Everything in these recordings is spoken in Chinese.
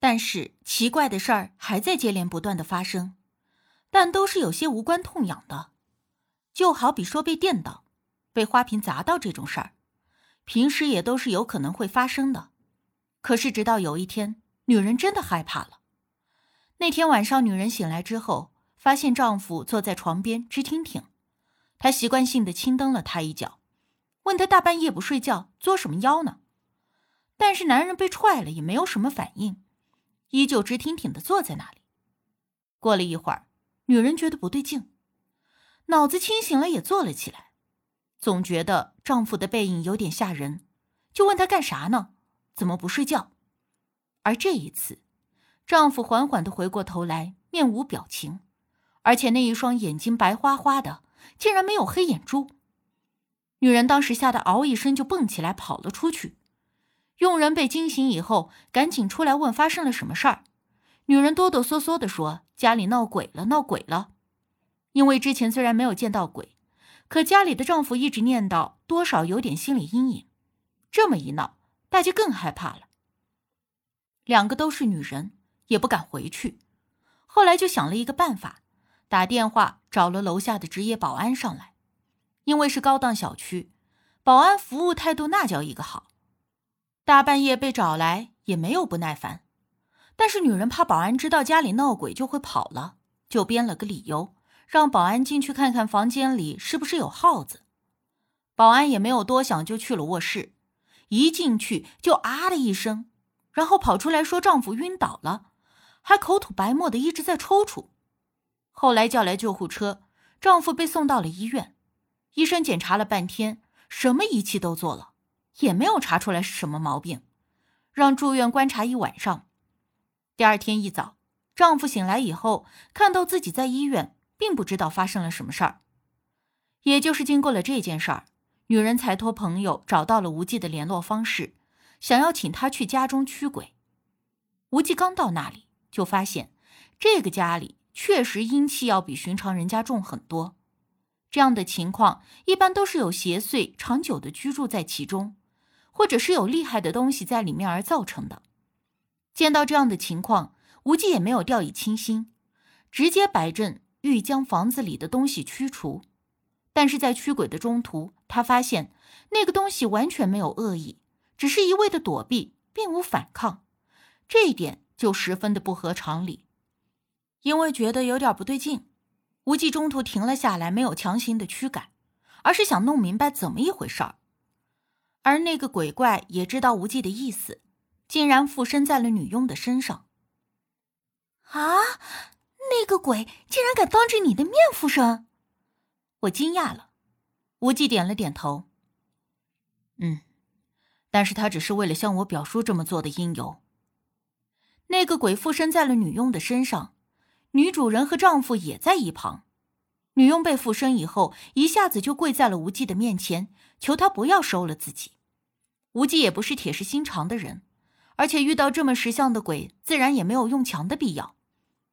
但是奇怪的事儿还在接连不断的发生，但都是有些无关痛痒的，就好比说被电到、被花瓶砸到这种事儿，平时也都是有可能会发生的。可是直到有一天，女人真的害怕了。那天晚上，女人醒来之后，发现丈夫坐在床边直挺挺，她习惯性的轻蹬了他一脚，问他大半夜不睡觉作什么妖呢？但是男人被踹了也没有什么反应，依旧直挺挺的坐在那里。过了一会儿，女人觉得不对劲，脑子清醒了也坐了起来，总觉得丈夫的背影有点吓人，就问他干啥呢？怎么不睡觉？而这一次，丈夫缓缓的回过头来，面无表情，而且那一双眼睛白花花的，竟然没有黑眼珠。女人当时吓得嗷一声就蹦起来跑了出去。佣人被惊醒以后，赶紧出来问发生了什么事儿。女人哆哆嗦嗦的说：“家里闹鬼了，闹鬼了。”因为之前虽然没有见到鬼，可家里的丈夫一直念叨，多少有点心理阴影。这么一闹，大家更害怕了。两个都是女人，也不敢回去。后来就想了一个办法，打电话找了楼下的职业保安上来。因为是高档小区，保安服务态度那叫一个好。大半夜被找来也没有不耐烦，但是女人怕保安知道家里闹鬼就会跑了，就编了个理由让保安进去看看房间里是不是有耗子。保安也没有多想，就去了卧室，一进去就啊的一声，然后跑出来说丈夫晕倒了，还口吐白沫的一直在抽搐。后来叫来救护车，丈夫被送到了医院，医生检查了半天，什么仪器都做了。也没有查出来是什么毛病，让住院观察一晚上。第二天一早，丈夫醒来以后，看到自己在医院，并不知道发生了什么事儿。也就是经过了这件事儿，女人才托朋友找到了无忌的联络方式，想要请他去家中驱鬼。无忌刚到那里，就发现这个家里确实阴气要比寻常人家重很多。这样的情况一般都是有邪祟长久的居住在其中。或者是有厉害的东西在里面而造成的。见到这样的情况，无忌也没有掉以轻心，直接摆阵欲将房子里的东西驱除。但是在驱鬼的中途，他发现那个东西完全没有恶意，只是一味的躲避，并无反抗。这一点就十分的不合常理。因为觉得有点不对劲，无忌中途停了下来，没有强行的驱赶，而是想弄明白怎么一回事儿。而那个鬼怪也知道无忌的意思，竟然附身在了女佣的身上。啊！那个鬼竟然敢当着你的面附身！我惊讶了。无忌点了点头。嗯，但是他只是为了向我表叔这么做的因由。那个鬼附身在了女佣的身上，女主人和丈夫也在一旁。女佣被附身以后，一下子就跪在了无忌的面前，求他不要收了自己。无忌也不是铁石心肠的人，而且遇到这么识相的鬼，自然也没有用强的必要。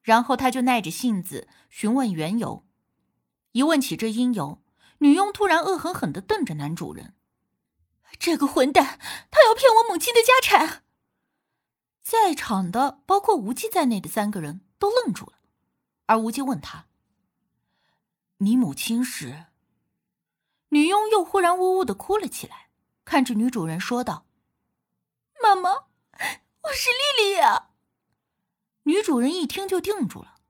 然后他就耐着性子询问缘由。一问起这因由，女佣突然恶狠狠地瞪着男主人：“这个混蛋，他要骗我母亲的家产！”在场的包括无忌在内的三个人都愣住了。而无忌问他：“你母亲是？”女佣又忽然呜呜的哭了起来。看着女主人说道：“妈妈，我是丽丽呀。”女主人一听就定住了，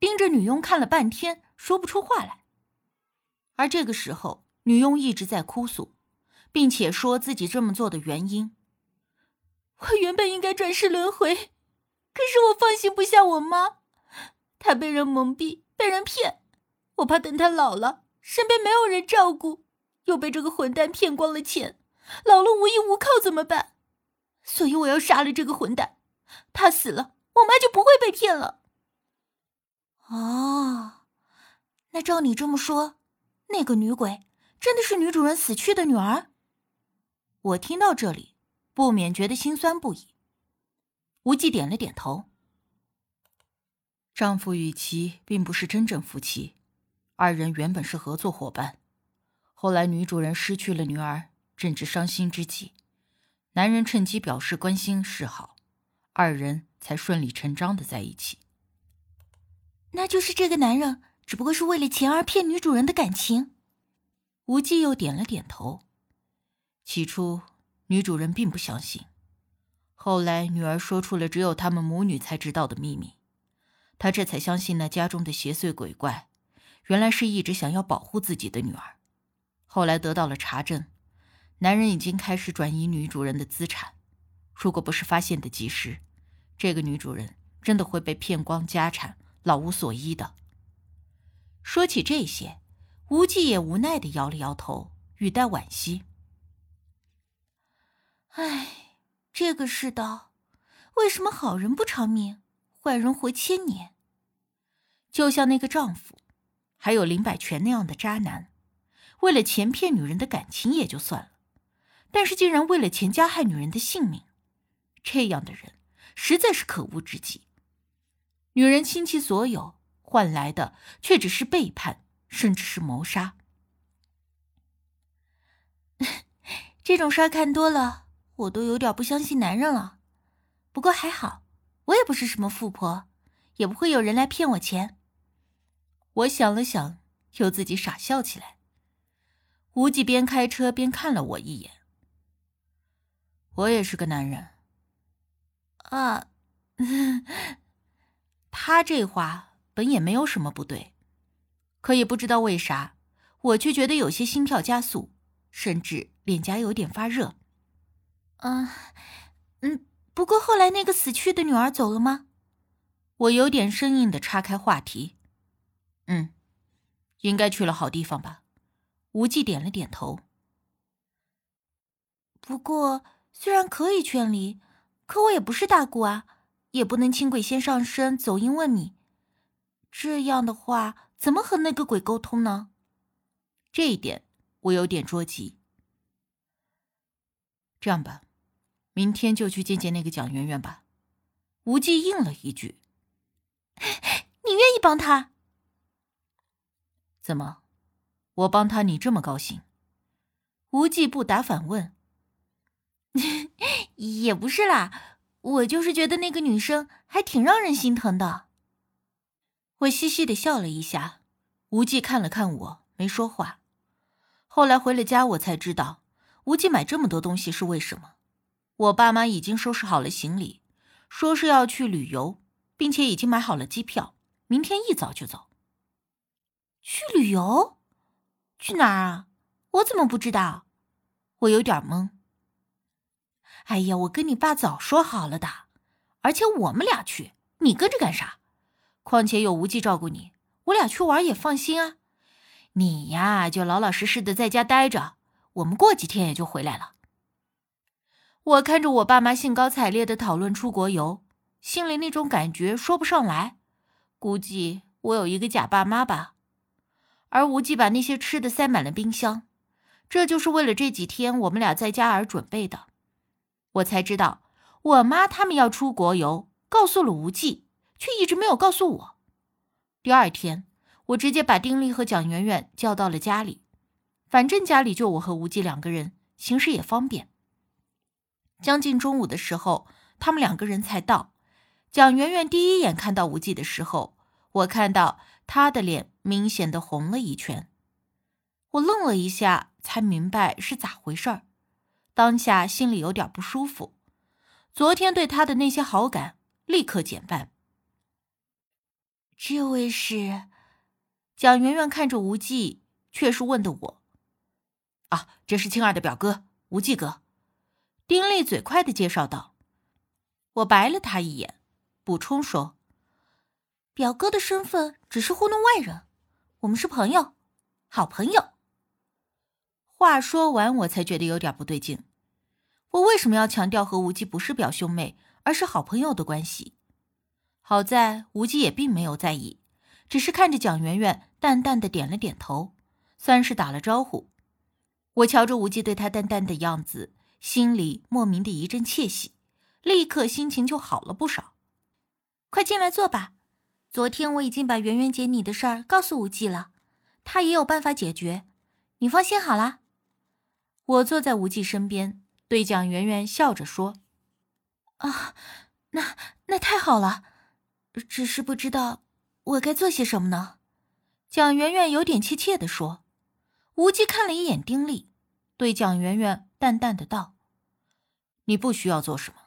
盯着女佣看了半天，说不出话来。而这个时候，女佣一直在哭诉，并且说自己这么做的原因：“ 我原本应该转世轮回，可是我放心不下我妈，她被人蒙蔽，被人骗，我怕等他老了，身边没有人照顾，又被这个混蛋骗光了钱。”老了无依无靠怎么办？所以我要杀了这个混蛋，他死了，我妈就不会被骗了。哦，那照你这么说，那个女鬼真的是女主人死去的女儿？我听到这里，不免觉得心酸不已。无忌点了点头。丈夫与妻并不是真正夫妻，二人原本是合作伙伴，后来女主人失去了女儿。正值伤心之际，男人趁机表示关心示好，二人才顺理成章的在一起。那就是这个男人只不过是为了钱而骗女主人的感情。无忌又点了点头。起初，女主人并不相信，后来女儿说出了只有他们母女才知道的秘密，她这才相信那家中的邪祟鬼怪，原来是一直想要保护自己的女儿。后来得到了查证，男人已经开始转移女主人的资产，如果不是发现的及时，这个女主人真的会被骗光家产。老无所依的。说起这些，无忌也无奈的摇了摇头，语带惋惜：“唉，这个世道，为什么好人不长命，坏人活千年？就像那个丈夫，还有林百全那样的渣男，为了钱骗女人的感情也就算了，但是竟然为了钱加害女人的性命，这样的人实在是可恶至极。”女人倾其所有换来的，却只是背叛，甚至是谋杀。这种事儿看多了，我都有点不相信男人了。不过还好，我也不是什么富婆，也不会有人来骗我钱。我想了想，又自己傻笑起来。无忌边开车边看了我一眼。我也是个男人。啊。他这话本也没有什么不对，可也不知道为啥，我却觉得有些心跳加速，甚至脸颊有点发热。嗯，嗯，不过后来那个死去的女儿走了吗？我有点生硬的岔开话题。嗯，应该去了好地方吧？无忌点了点头。不过虽然可以劝离，可我也不是大姑啊。也不能请鬼先上身走阴问你，这样的话怎么和那个鬼沟通呢？这一点我有点着急。这样吧，明天就去见见那个蒋圆圆吧。无忌应了一句：“ 你愿意帮他？怎么，我帮他你这么高兴？”无忌不答反问：“ 也不是啦。”我就是觉得那个女生还挺让人心疼的。我嘻嘻的笑了一下，无忌看了看我，没说话。后来回了家，我才知道无忌买这么多东西是为什么。我爸妈已经收拾好了行李，说是要去旅游，并且已经买好了机票，明天一早就走。去旅游？去哪儿啊？我怎么不知道？我有点懵。哎呀，我跟你爸早说好了的，而且我们俩去，你跟着干啥？况且有无忌照顾你，我俩去玩也放心啊。你呀，就老老实实的在家待着，我们过几天也就回来了。我看着我爸妈兴高采烈的讨论出国游，心里那种感觉说不上来，估计我有一个假爸妈吧。而无忌把那些吃的塞满了冰箱，这就是为了这几天我们俩在家而准备的。我才知道，我妈他们要出国游，告诉了无忌，却一直没有告诉我。第二天，我直接把丁力和蒋媛媛叫到了家里，反正家里就我和无忌两个人，行事也方便。将近中午的时候，他们两个人才到。蒋媛媛第一眼看到无忌的时候，我看到他的脸明显的红了一圈，我愣了一下，才明白是咋回事儿。当下心里有点不舒服，昨天对他的那些好感立刻减半。这位是蒋媛媛看着无忌，却是问的我：“啊，这是青儿的表哥，无忌哥。”丁力嘴快的介绍道。我白了他一眼，补充说：“表哥的身份只是糊弄外人，我们是朋友，好朋友。”话说完，我才觉得有点不对劲。我为什么要强调和无忌不是表兄妹，而是好朋友的关系？好在无忌也并没有在意，只是看着蒋圆圆，淡淡的点了点头，算是打了招呼。我瞧着无忌对他淡淡的样子，心里莫名的一阵窃喜，立刻心情就好了不少。快进来坐吧，昨天我已经把圆圆姐你的事儿告诉无忌了，他也有办法解决，你放心好了。我坐在无忌身边，对蒋圆圆笑着说：“啊，那那太好了，只是不知道我该做些什么呢。蒋圆圆有点怯怯的说。无忌看了一眼丁力，对蒋圆圆淡淡的道：“你不需要做什么。”